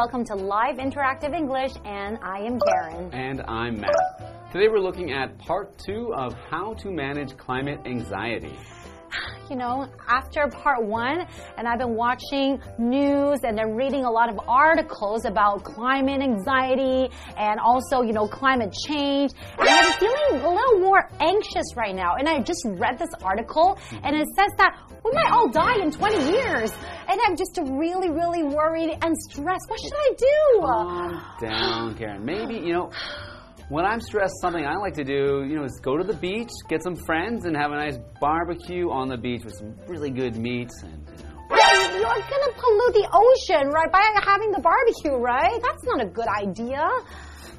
welcome to Live Interactive English, and I am Karen. And I'm Matt. Today we're looking at part two of how to manage climate anxiety. You know, after part one, and I've been watching news and then reading a lot of articles about climate anxiety and also, you know, climate change. And I'm feeling a little more anxious right now. And I just read this article, and it says that we might all die in 20 years. And I'm just really, really worried and stressed. What should I do? Calm down, Karen. Maybe, you know, when I'm stressed, something I like to do, you know, is go to the beach, get some friends, and have a nice barbecue on the beach with some really good meats and, you know. Well, You're gonna pollute the ocean, right? By having the barbecue, right? That's not a good idea.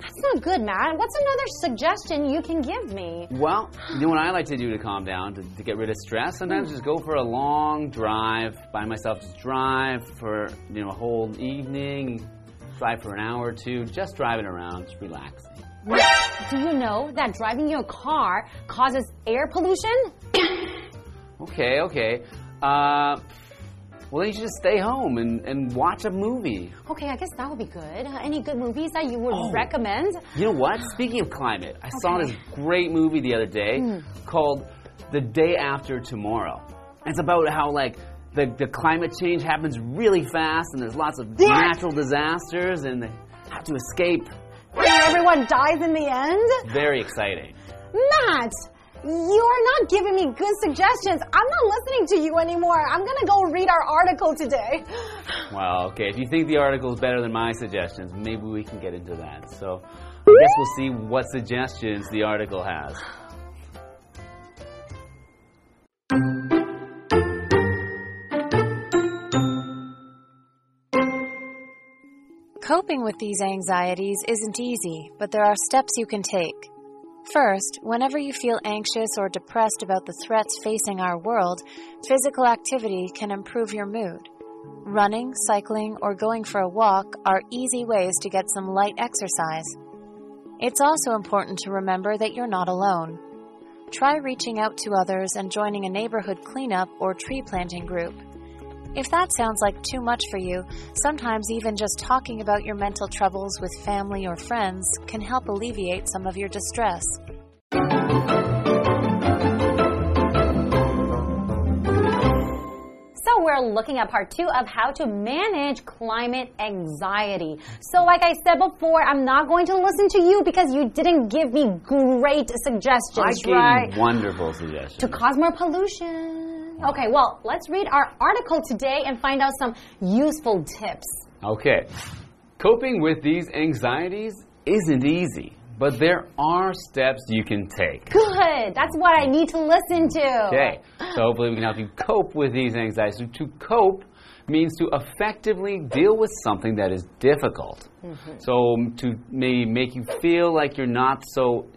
That's not good, Matt. What's another suggestion you can give me? Well, you know what I like to do to calm down, to, to get rid of stress? Sometimes hmm. just go for a long drive by myself. Just drive for, you know, a whole evening, drive for an hour or two, just driving around, just relaxing. Do you know that driving your car causes air pollution? Okay, okay. Uh, well, then you should just stay home and, and watch a movie. Okay, I guess that would be good. Uh, any good movies that you would Oh. recommend? You know what? Speaking of climate, I saw this great movie the other day called The Day After Tomorrow. It's about how, like, the, the climate change happens really fast and there's lots of natural disasters and they have to escape. And everyone dies in the end? Very exciting. Matt, you are not giving me good suggestions. I'm not listening to you anymore. I'm gonna go read our article today. Well, okay, if you think the article is better than my suggestions, maybe we can get into that. So I guess we'll see what suggestions the article has. Coping with these anxieties isn't easy, but there are steps you can take. First, whenever you feel anxious or depressed about the threats facing our world, physical activity can improve your mood. Running, cycling, or going for a walk are easy ways to get some light exercise. It's also important to remember that you're not alone. Try reaching out to others and joining a neighborhood cleanup or tree planting group. If that sounds like too much for you, sometimes even just talking about your mental troubles with family or friends can help alleviate some of your distress. So we're looking at part two of how to manage climate anxiety. So like I said before, I'm not going to listen to you because you didn't give me great suggestions, I gave right? you wonderful suggestions. to cause more pollution. Okay, well, let's read our article today and find out some useful tips. Okay. Coping with these anxieties isn't easy, but there are steps you can take. Good. That's what I need to listen to. Okay. So hopefully we can help you cope with these anxieties. So to cope means to effectively deal with something that is difficult. So um, to maybe make you feel like you're not so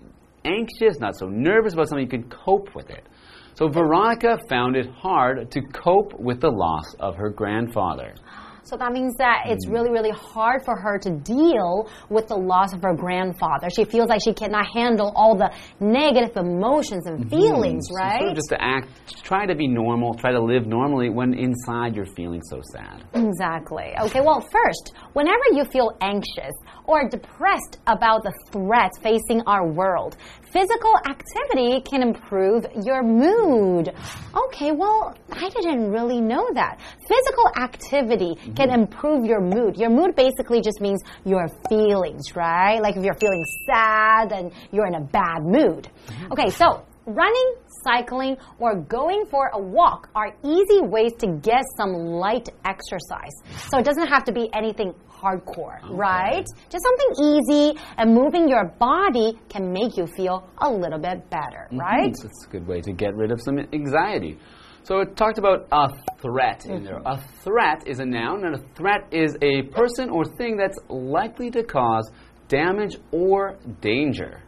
anxious, not so nervous about something, you can cope with it. So Veronica found it hard to cope with the loss of her grandfather. So that means that it's really, really hard for her to deal with the loss of her grandfather. She feels like she cannot handle all the negative emotions and mhm. feelings, So right? Sort of just to act, try to be normal, try to live normally when inside you're feeling so sad. Exactly. Okay, well, first, whenever you feel anxious or depressed about the threats facing our world, physical activity can improve your mood. Okay, well, I didn't really know that. Physical activity can mm-hmm. improve your mood. Your mood basically just means your feelings, right? Like if you're feeling sad, then you're in a bad mood. Mm-hmm. Okay, so running, cycling, or going for a walk are easy ways to get some light exercise. So it doesn't have to be anything hardcore, right? Just something easy and moving your body can make you feel a little bit better, right? Mhm, so It's a good way to get rid of some anxiety. So it talked about a threat in there. A threat is a noun, and a threat is a person or thing that's likely to cause damage or danger.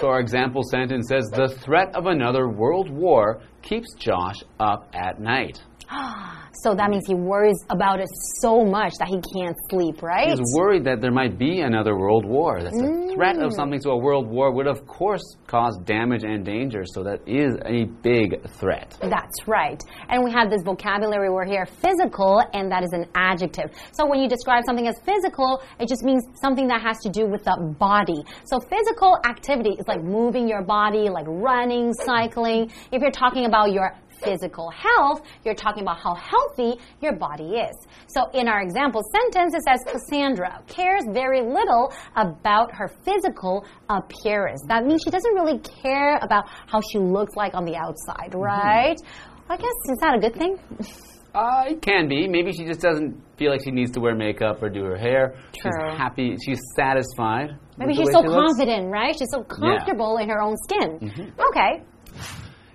So our example sentence says the threat of another world war keeps Josh up at night. So that means he worries about it so much that he can't sleep, right? He's worried that there might be another world war. That's a mm. threat of something to a world war would of course cause damage and danger, so that is a big threat. That's right. And we have this vocabulary word here, physical, and that is an adjective. So when you describe something as physical, it just means something that has to do with the body. So physical activity like moving your body, like running, cycling. If you're talking about your physical health, you're talking about how healthy your body is. So in our example sentence, it says Cassandra cares very little about her physical appearance. That means she doesn't really care about how she looks like on the outside, mm-hmm. right? I guess is that a good thing? Uh, it can be. Maybe she just doesn't feel like she needs to wear makeup or do her hair. True. She's happy. She's satisfied. Maybe she's so she looks. confident, right? She's so comfortable in her own skin. Okay.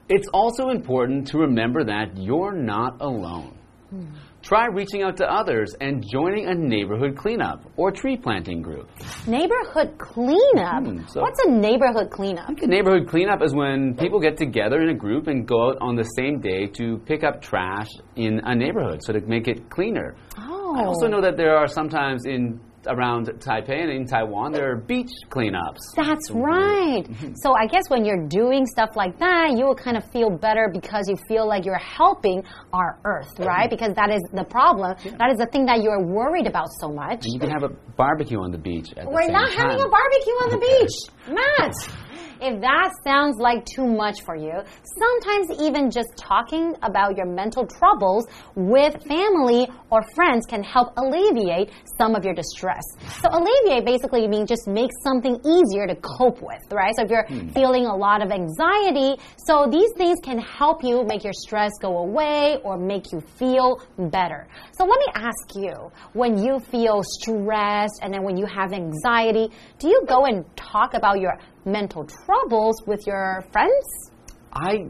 It's also important to remember that you're not alone. Hmm. Try reaching out to others and joining a neighborhood cleanup or tree planting group. Neighborhood cleanup. Hmm, so- What's a neighborhood cleanup? A neighborhood cleanup is when people get together in a group and go out on the same day to pick up trash in a neighborhood so to make it cleaner. Oh. I also know that there are sometimes in around Taipei and in Taiwan there are beach cleanups. That's mm-hmm. right. Mm-hmm. So I guess when you're doing stuff like that, you will kind of feel better because you feel like you're helping our earth, right? Mm-hmm. Because that is the problem. That is the thing that you're worried about so much. You can have a barbecue on the beach at We're same not time. having a barbecue on the beach. Matt, if that sounds like too much for you, sometimes even just talking about your mental troubles with family or friends can help alleviate some of your distress. So alleviate basically means just make something easier to cope with, right? So if you're hmm. feeling a lot of anxiety, so these things can help you make your stress go away or make you feel better. So let me ask you, when you feel stressed and then when you have anxiety, do you go and talk about your mental troubles with your friends? I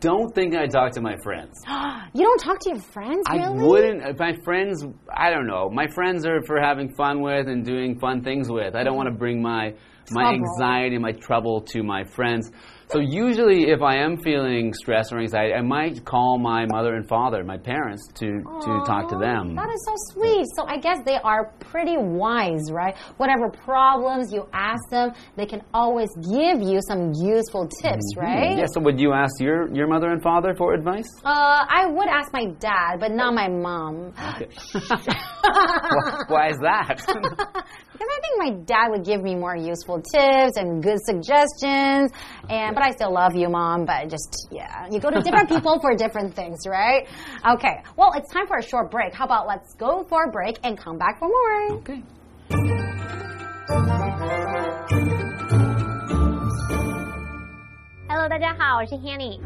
don't think I talk to my friends. You don't talk to your friends, really? I wouldn't. My friends, I don't know. My friends are for having fun with and doing fun things with. I don't want to bring my my anxiety, my trouble to my friends. So usually, if I am feeling stress or anxiety, I might call my mother and father, my parents, to to talk to them. That is so sweet. So I guess they are pretty wise, right? Whatever problems you ask them, they can always give you some useful tips, right? Yeah. So would you ask your your mother and father for advice? Uh, I would ask my dad, but not my mom. why, why is that? Because I think my dad would give me more useful tips and good suggestions. And but I still love you, mom. But just yeah, you go to different people for different things, right? Okay. Well, it's time for a short break. How about let's go for a break and come back for more? okay. Hello，大家好，我是 Hanny。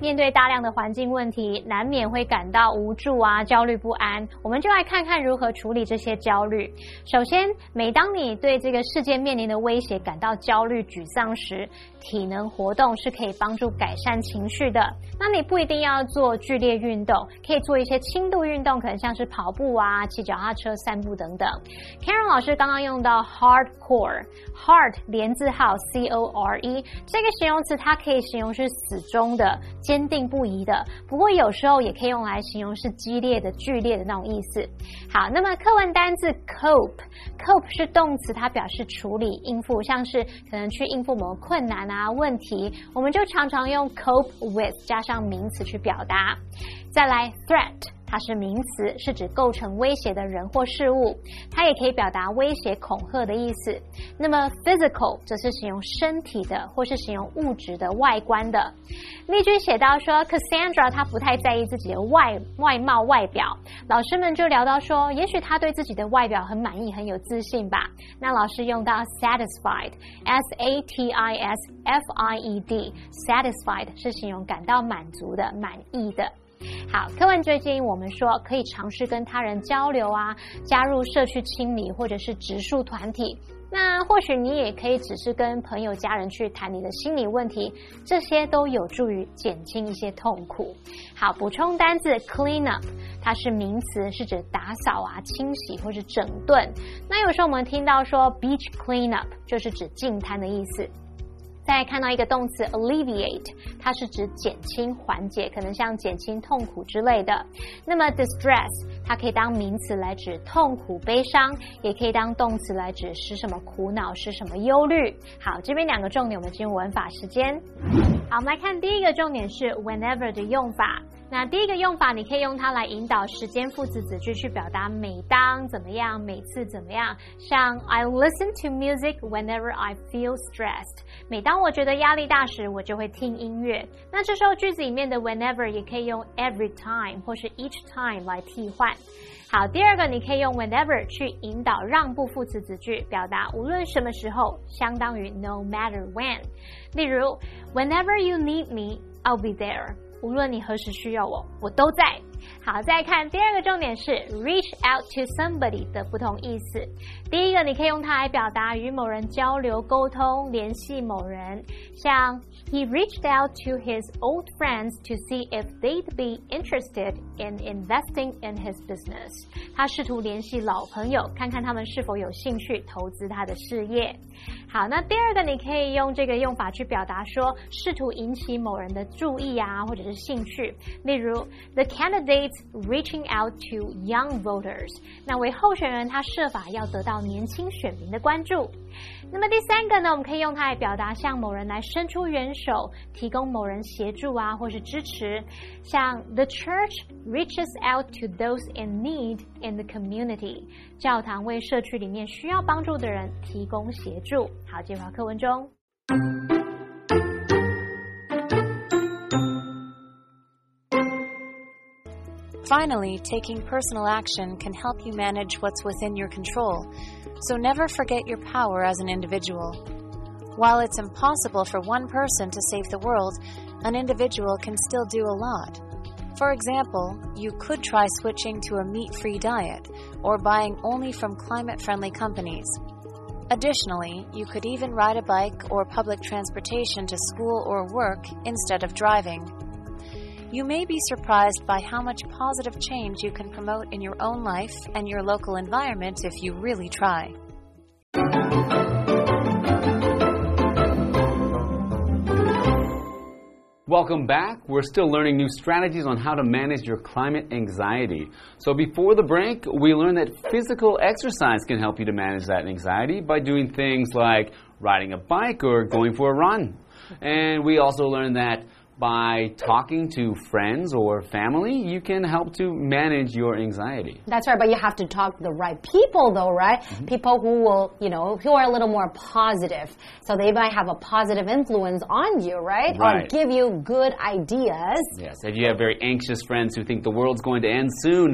面对大量的环境问题，难免会感到无助啊、焦虑不安。我们就来看看如何处理这些焦虑。首先，每当你对这个世界面临的威胁感到焦虑、沮丧时，体能活动是可以帮助改善情绪的。那你不一定要做剧烈运动，可以做一些轻度运动，可能像是跑步啊、骑脚踏车、散步等等。Karen 老师刚刚用到 hardcore，hard 连字号 C O R E 这个形容词，它可以形容是死忠的、坚定不移的，不过有时候也可以用来形容是激烈的、剧烈的那种意思。好，那么课文单字 cope，cope 是动词，它表示处理、应付，像是可能去应付某个困难啊、问题，我们就常常用 cope with 加上名词去表达。再来 threat。它是名词，是指构成威胁的人或事物，它也可以表达威胁、恐吓的意思。那么 physical 则是形容身体的，或是形容物质的外观的。例句写到说，Cassandra 她不太在意自己的外外貌外表，老师们就聊到说，也许她对自己的外表很满意，很有自信吧。那老师用到 satisfied，s a t i s f i e d，satisfied 是形容感到满足的、满意的。好，课文最近我们说可以尝试跟他人交流啊，加入社区清理或者是植树团体。那或许你也可以只是跟朋友、家人去谈你的心理问题，这些都有助于减轻一些痛苦。好，补充单字 clean up，它是名词，是指打扫啊、清洗或是整顿。那有时候我们听到说 beach clean up，就是指净滩的意思。再看到一个动词 alleviate，它是指减轻、缓解，可能像减轻痛苦之类的。那么 distress，它可以当名词来指痛苦、悲伤，也可以当动词来指使什么苦恼、使什么忧虑。好，这边两个重点，我们进入文法时间。好，我们来看第一个重点是 whenever 的用法。那第一个用法，你可以用它来引导时间副词子句去表达每当怎么样，每次怎么样。像 I listen to music whenever I feel stressed。每当我觉得压力大时，我就会听音乐。那这时候句子里面的 whenever 也可以用 every time 或是 each time 来替换。好，第二个你可以用 whenever 去引导让步副词子句，表达无论什么时候，相当于 no matter when。例如，Whenever you need me, I'll be there。无论你何时需要我，我都在。好，再看第二个重点是 reach out to somebody 的不同意思。第一个，你可以用它来表达与某人交流、沟通、联系某人，像 He reached out to his old friends to see if they'd be interested in investing in his business。他试图联系老朋友，看看他们是否有兴趣投资他的事业。好，那第二个，你可以用这个用法去表达说，试图引起某人的注意啊，或者是兴趣。例如，The candidates reaching out to young voters。那为候选人，他设法要得到年轻选民的关注。 那么第三个呢，我们可以用它来表达向某人来伸出援手，提供某人协助啊，或是支持。像 The church reaches out to those in need in the community。教堂为社区里面需要帮助的人提供协助。好，进入课文中。Finally, taking personal action can help you manage what's within your control, so never forget your power as an individual. While it's impossible for one person to save the world, an individual can still do a lot. For example, you could try switching to a meat free diet or buying only from climate friendly companies. Additionally, you could even ride a bike or public transportation to school or work instead of driving. You may be surprised by how much positive change you can promote in your own life and your local environment if you really try. Welcome back. We're still learning new strategies on how to manage your climate anxiety. So, before the break, we learned that physical exercise can help you to manage that anxiety by doing things like riding a bike or going for a run. And we also learned that by talking to friends or family, you can help to manage your anxiety. That's right, but you have to talk to the right people, though, right? Mm -hmm. People who will, you know, who are a little more positive. So they might have a positive influence on you, right? right. Or give you good ideas. Yes, if you have very anxious friends who think the world's going to end soon,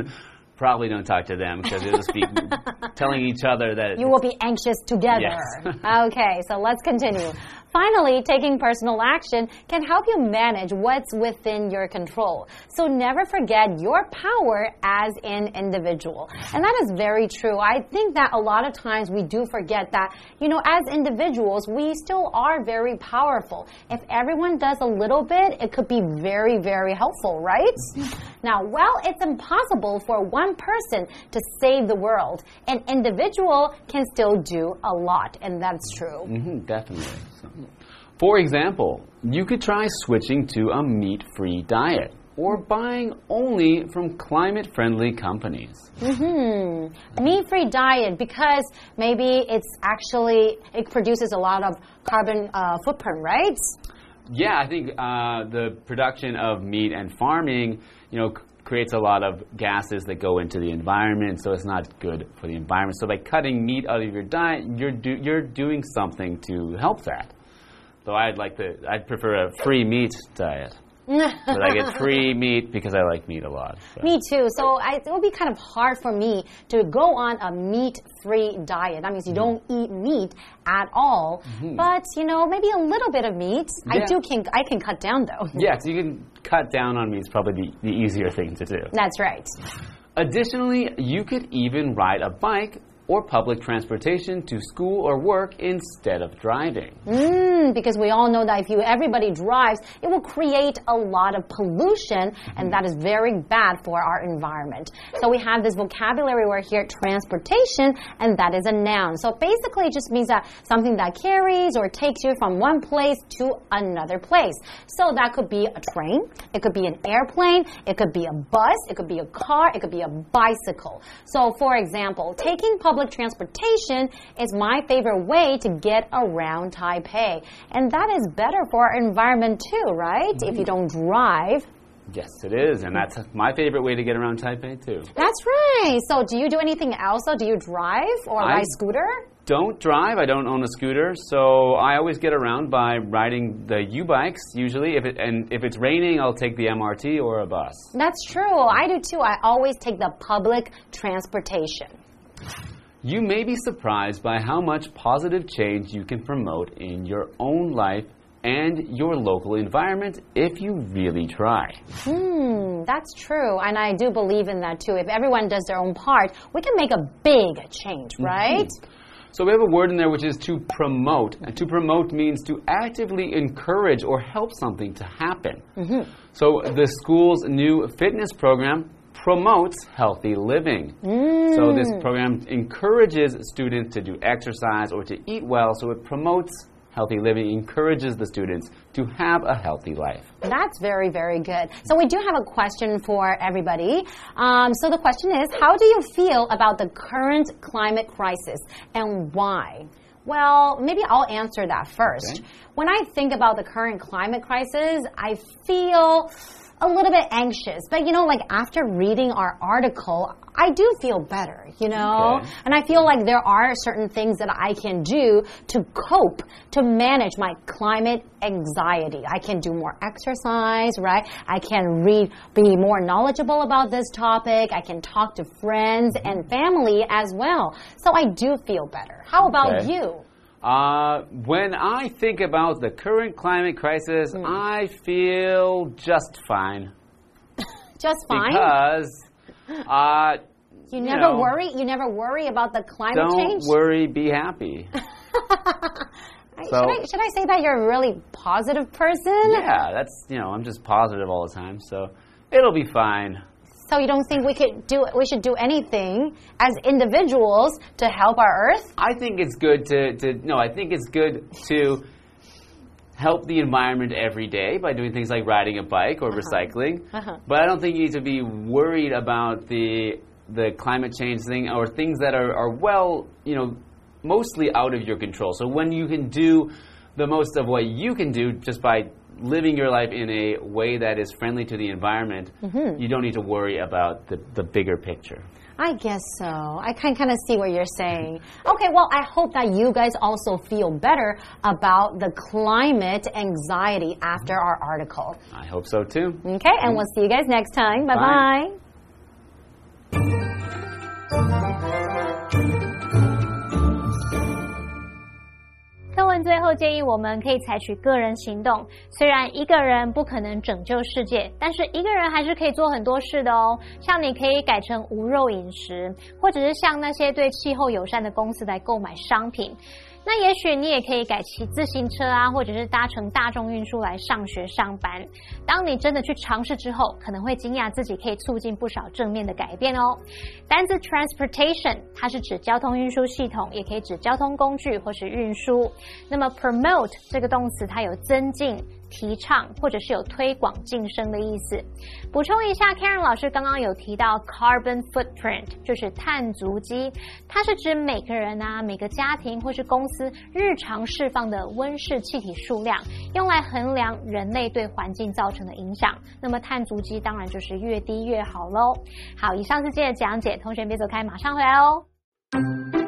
probably don't talk to them because they'll just be telling each other that you will be anxious together. Yes. okay, so let's continue. Finally, taking personal action can help you manage what's within your control. So never forget your power as an individual. And that is very true. I think that a lot of times we do forget that, you know, as individuals, we still are very powerful. If everyone does a little bit, it could be very, very helpful, right? now, while it's impossible for one person to save the world. An individual can still do a lot, and that's true. Mm -hmm, definitely. For example, you could try switching to a meat free diet or buying only from climate friendly companies. Mm hmm. Meat free diet because maybe it's actually, it produces a lot of carbon uh, footprint, right? Yeah, I think uh, the production of meat and farming, you know, creates a lot of gases that go into the environment, so it's not good for the environment. So by cutting meat out of your diet, you're do, you're doing something to help that. Though I'd like to, I'd prefer a free meat diet. but I get free meat because I like meat a lot. So. Me too. So I, it would be kind of hard for me to go on a meat-free diet. That means you mm. don't eat meat at all. Mm -hmm. But you know, maybe a little bit of meat. Yeah. I do can I can cut down though. yes, you can cut down on meat. It's probably the, the easier thing to do. That's right. Additionally, you could even ride a bike or public transportation to school or work instead of driving. Mm, because we all know that if you everybody drives, it will create a lot of pollution, and that is very bad for our environment. So we have this vocabulary word here, transportation, and that is a noun. So basically, it just means that something that carries or takes you from one place to another place. So that could be a train, it could be an airplane, it could be a bus, it could be a car, it could be a bicycle. So, for example, taking public transportation is my favorite way to get around Taipei. And that is better for our environment too, right? Mm -hmm. If you don't drive. Yes, it is, and that's my favorite way to get around Taipei too. That's right. So, do you do anything else? Do you drive or I, ride scooter? don't drive. I don't own a scooter, so I always get around by riding the YouBikes. Usually, if it and if it's raining, I'll take the MRT or a bus. That's true. I do too. I always take the public transportation. You may be surprised by how much positive change you can promote in your own life and your local environment if you really try. Hmm, that's true. And I do believe in that too. If everyone does their own part, we can make a big change, mm-hmm. right? Mm -hmm. So we have a word in there which is to promote. And to promote means to actively encourage or help something to happen. Mm -hmm. So the school's new fitness program promotes healthy living. Mm. So this program encourages students to do exercise or to eat well, so it promotes healthy living encourages the students to have a healthy life. That's very, very good. So, we do have a question for everybody. Um, so, the question is How do you feel about the current climate crisis and why? Well, maybe I'll answer that first. Okay. When I think about the current climate crisis, I feel a little bit anxious. But you know, like after reading our article, I do feel better, you know? Okay. And I feel like there are certain things that I can do to cope, to manage my climate anxiety. I can do more exercise, right? I can read, be more knowledgeable about this topic. I can talk to friends and mm-hmm. family as well. So I do feel better. How about okay. you? Uh, when I think about the current climate crisis, mm. I feel just fine. just fine? Because, uh, you, you never know, worry. You never worry about the climate don't change. Don't worry. Be happy. so, should, I, should I say that you're a really positive person? Yeah, that's you know I'm just positive all the time, so it'll be fine. So you don't think we could do we should do anything as individuals to help our earth? I think it's good to, to no, I think it's good to help the environment every day by doing things like riding a bike or uh -huh. recycling. Uh -huh. But I don't think you need to be worried about the the climate change thing or things that are, are well, you know, mostly out of your control. So when you can do the most of what you can do just by living your life in a way that is friendly to the environment, mm -hmm. you don't need to worry about the, the bigger picture. I guess so. I can kind of see what you're saying. Okay, well, I hope that you guys also feel better about the climate anxiety after our article. I hope so too. Okay, and we'll see you guys next time. Bye bye. bye. 最后建议我们可以采取个人行动。虽然一个人不可能拯救世界，但是一个人还是可以做很多事的哦。像你可以改成无肉饮食，或者是向那些对气候友善的公司来购买商品。那也许你也可以改骑自行车啊，或者是搭乘大众运输来上学上班。当你真的去尝试之后，可能会惊讶自己可以促进不少正面的改变哦。单字 transportation 它是指交通运输系统，也可以指交通工具或是运输。那么 promote 这个动词它有增进。提倡或者是有推广晋升的意思。补充一下，Karen 老师刚刚有提到 carbon footprint，就是碳足迹，它是指每个人啊、每个家庭或是公司日常释放的温室气体数量，用来衡量人类对环境造成的影响。那么碳足迹当然就是越低越好喽。好，以上是今天的讲解，同学别走开，马上回来哦。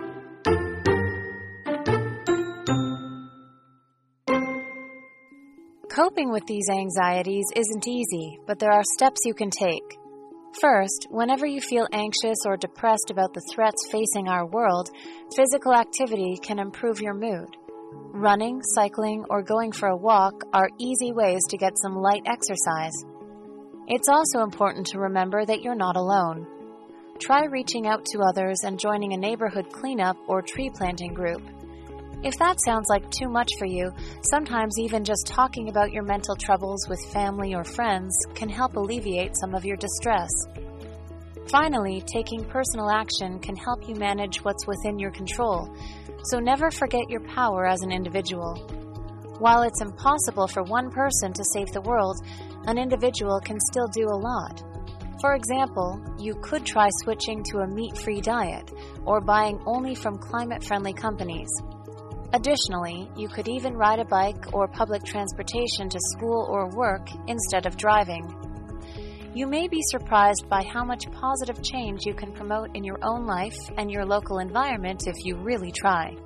Coping with these anxieties isn't easy, but there are steps you can take. First, whenever you feel anxious or depressed about the threats facing our world, physical activity can improve your mood. Running, cycling, or going for a walk are easy ways to get some light exercise. It's also important to remember that you're not alone. try reaching out to others and joining a neighborhood cleanup or tree planting group. If that sounds like too much for you, sometimes even just talking about your mental troubles with family or friends can help alleviate some of your distress. Finally, taking personal action can help you manage what's within your control, so never forget your power as an individual. While it's impossible for one person to save the world, an individual can still do a lot. For example, you could try switching to a meat free diet or buying only from climate friendly companies. Additionally, you could even ride a bike or public transportation to school or work instead of driving. You may be surprised by how much positive change you can promote in your own life and your local environment if you really try.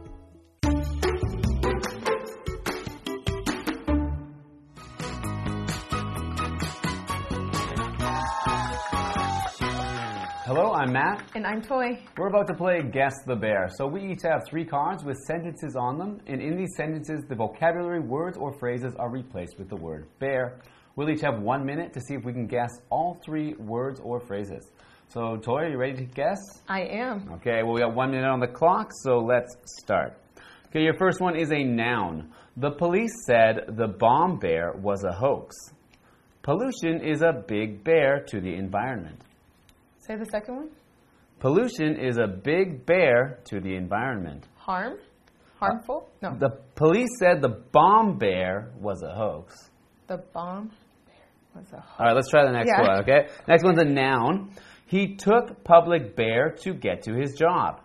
I'm Matt. And I'm Toy. We're about to play Guess the Bear. So we each have three cards with sentences on them, and in these sentences, the vocabulary, words, or phrases are replaced with the word bear. We'll each have one minute to see if we can guess all three words or phrases. So, Toy, are you ready to guess? I am. Okay, well, we got one minute on the clock, so let's start. Okay, your first one is a noun. The police said the bomb bear was a hoax. Pollution is a big bear to the environment. Say the second one. Pollution is a big bear to the environment. Harm? Harmful? No. The police said the bomb bear was a hoax. The bomb bear was a hoax. All right, let's try the next Yeah. one, okay? Next one's a noun. He took public bear to get to his job.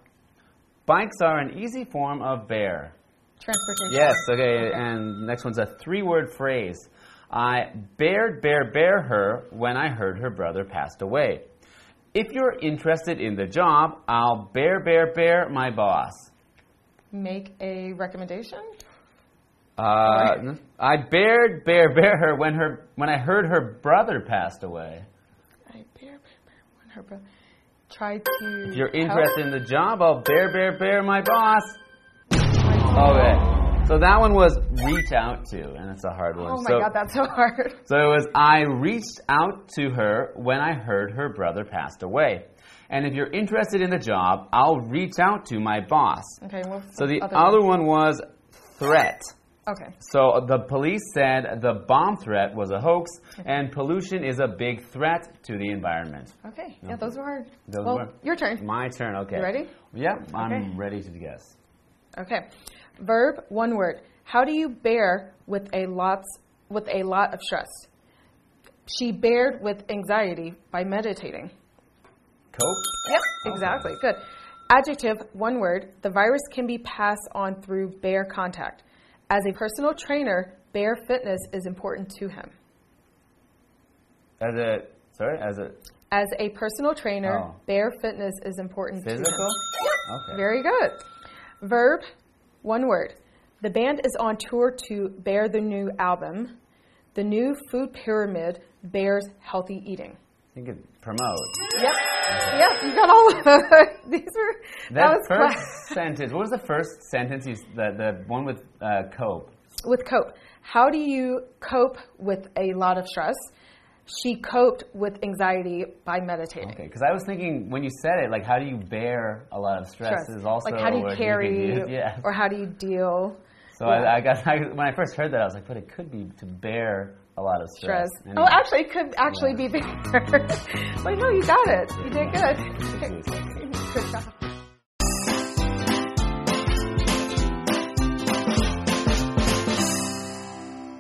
Bikes are an easy form of bear. transportation. Yes, okay, and next one's a three word phrase. I bared, bear, bear her when I heard her brother passed away. If you're interested in the job, I'll bear, bear, bear my boss. Make a recommendation. Uh, I bared, bear, bear her when her when I heard her brother passed away. I bear, bear, bear. When her brother. Try to. If you're help. interested in the job, I'll bear, bear, bear my boss. Okay. So that one was reach out to, and it's a hard one. Oh my so, god, that's so hard. so it was I reached out to her when I heard her brother passed away. And if you're interested in the job, I'll reach out to my boss. Okay, So the other, other one was threat. Okay. So the police said the bomb threat was a hoax, and pollution is a big threat to the environment. Okay. Yeah, those were hard. Those well, were- your turn. My turn. Okay. You ready? Yep, I'm Okay. ready to guess. Okay. Verb, one word. How do you bear with a lots with a lot of stress? She bared with anxiety by meditating. Cope. Yep, exactly. Good. Adjective, one word. The virus can be passed on through bare contact. As a personal trainer, bare fitness is important to him. As a sorry, as a As a personal trainer, Oh. bare fitness is important to physical. him. Okay. Very good. Verb, one word. The band is on tour to bear the new album. The new food pyramid bears healthy eating. Think it promote. Yep. Yep, you got all of. These were that, That was first class. sentence. What was the first sentence? You, the the one with uh, cope. with cope. How do you cope with a lot of stress? She coped with anxiety by meditating. Okay, because I was thinking when you said it, like how do you bear a lot of stress? Stress. Is also like how do a you carry use. Yeah. or how do you deal So I, I got I, when I first heard that, I was like, but it could be to bear a lot of stress. stress? Anyway. Oh, actually, it could actually Yeah. be bear. but no, you got it. You did good. Good job.